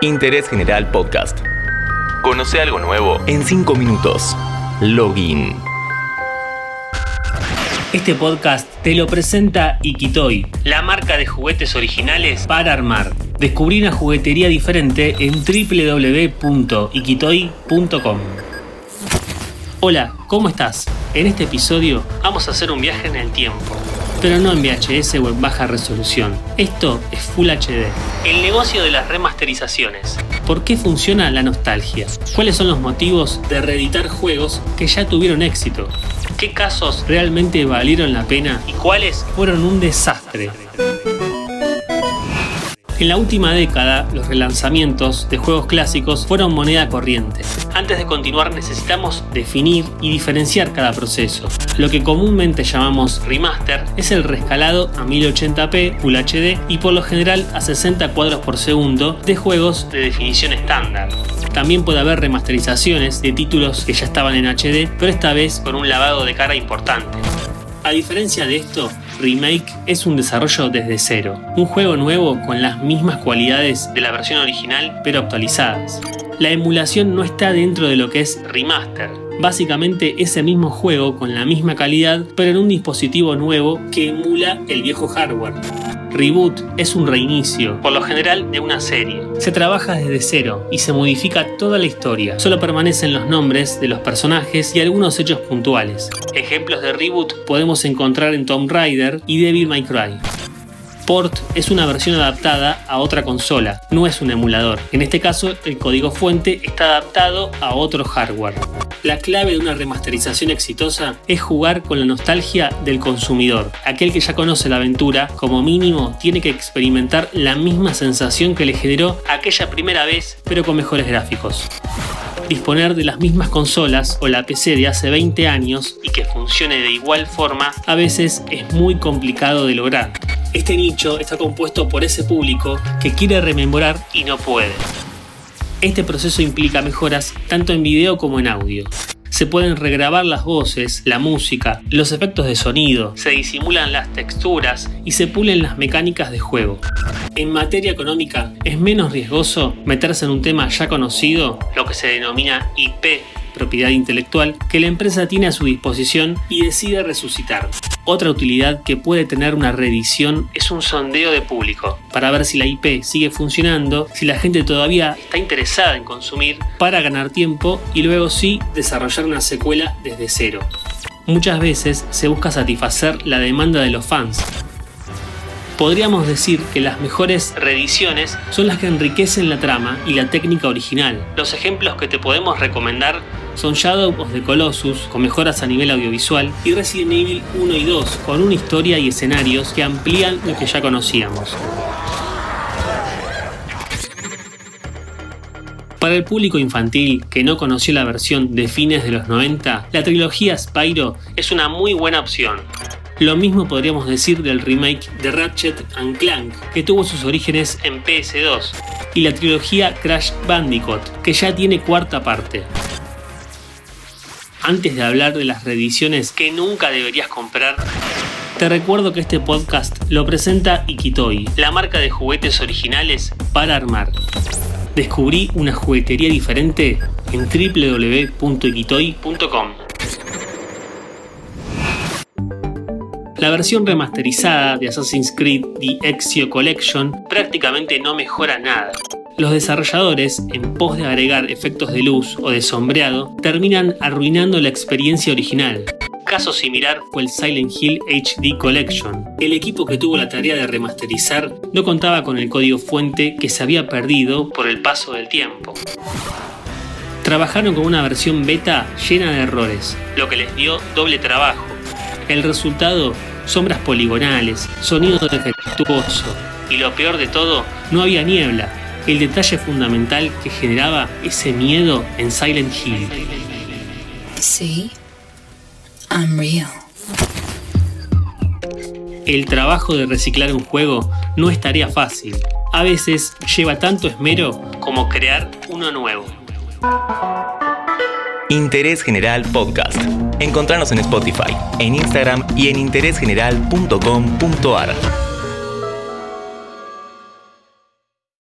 Interés General Podcast. Conoce algo nuevo en 5 minutos. Login. Este podcast te lo presenta Ikitoy, la marca de juguetes originales para armar. Descubrí una juguetería diferente en www.ikitoy.com. Hola, ¿cómo estás? En este episodio vamos a hacer un viaje en el tiempo pero no en VHS o en baja resolución. Esto es Full HD. El negocio de las remasterizaciones. ¿Por qué funciona la nostalgia? ¿Cuáles son los motivos de reeditar juegos que ya tuvieron éxito? ¿Qué casos realmente valieron la pena y cuáles fueron un desastre? En la última década, los relanzamientos de juegos clásicos fueron moneda corriente. Antes de continuar necesitamos definir y diferenciar cada proceso. Lo que comúnmente llamamos remaster es el rescalado a 1080p Full HD y por lo general a 60 cuadros por segundo de juegos de definición estándar. También puede haber remasterizaciones de títulos que ya estaban en HD, pero esta vez con un lavado de cara importante. A diferencia de esto, Remake es un desarrollo desde cero, un juego nuevo con las mismas cualidades de la versión original pero actualizadas. La emulación no está dentro de lo que es remaster, básicamente ese mismo juego con la misma calidad pero en un dispositivo nuevo que emula el viejo hardware. Reboot es un reinicio, por lo general de una serie. Se trabaja desde cero y se modifica toda la historia. Solo permanecen los nombres de los personajes y algunos hechos puntuales. Ejemplos de reboot podemos encontrar en Tomb Raider y Devil May Cry. Port es una versión adaptada a otra consola, no es un emulador. En este caso, el código fuente está adaptado a otro hardware. La clave de una remasterización exitosa es jugar con la nostalgia del consumidor. Aquel que ya conoce la aventura, como mínimo, tiene que experimentar la misma sensación que le generó aquella primera vez, pero con mejores gráficos disponer de las mismas consolas o la PC de hace 20 años y que funcione de igual forma a veces es muy complicado de lograr. Este nicho está compuesto por ese público que quiere rememorar y no puede. Este proceso implica mejoras tanto en video como en audio. Se pueden regrabar las voces, la música, los efectos de sonido, se disimulan las texturas y se pulen las mecánicas de juego. En materia económica es menos riesgoso meterse en un tema ya conocido, lo que se denomina IP, propiedad intelectual, que la empresa tiene a su disposición y decide resucitar. Otra utilidad que puede tener una reedición es un sondeo de público, para ver si la IP sigue funcionando, si la gente todavía está interesada en consumir, para ganar tiempo y luego sí desarrollar una secuela desde cero. Muchas veces se busca satisfacer la demanda de los fans, podríamos decir que las mejores reediciones son las que enriquecen la trama y la técnica original. Los ejemplos que te podemos recomendar son Shadow of the Colossus, con mejoras a nivel audiovisual, y Resident Evil 1 y 2, con una historia y escenarios que amplían lo que ya conocíamos. Para el público infantil que no conoció la versión de fines de los 90, la trilogía Spyro es una muy buena opción. Lo mismo podríamos decir del remake de Ratchet Clank, que tuvo sus orígenes en PS2, y la trilogía Crash Bandicoot, que ya tiene cuarta parte antes de hablar de las reediciones que nunca deberías comprar, te recuerdo que este podcast lo presenta Ikitoy, la marca de juguetes originales para armar. Descubrí una juguetería diferente en www.ikitoy.com. La versión remasterizada de Assassin's Creed The Ezio Collection prácticamente no mejora nada los desarrolladores, en pos de agregar efectos de luz o de sombreado, terminan arruinando la experiencia original. Caso similar fue el Silent Hill HD Collection. El equipo que tuvo la tarea de remasterizar no contaba con el código fuente que se había perdido por el paso del tiempo. Trabajaron con una versión beta llena de errores, lo que les dio doble trabajo. El resultado, sombras poligonales, sonido defectuoso y lo peor de todo, no había niebla, el detalle fundamental que generaba ese miedo en Silent Hill. Sí, I'm real. El trabajo de reciclar un juego no es tarea fácil. A veces lleva tanto esmero como crear uno nuevo. Interés General Podcast. Encontrarnos en Spotify, en Instagram y en interésgeneral.com.ar.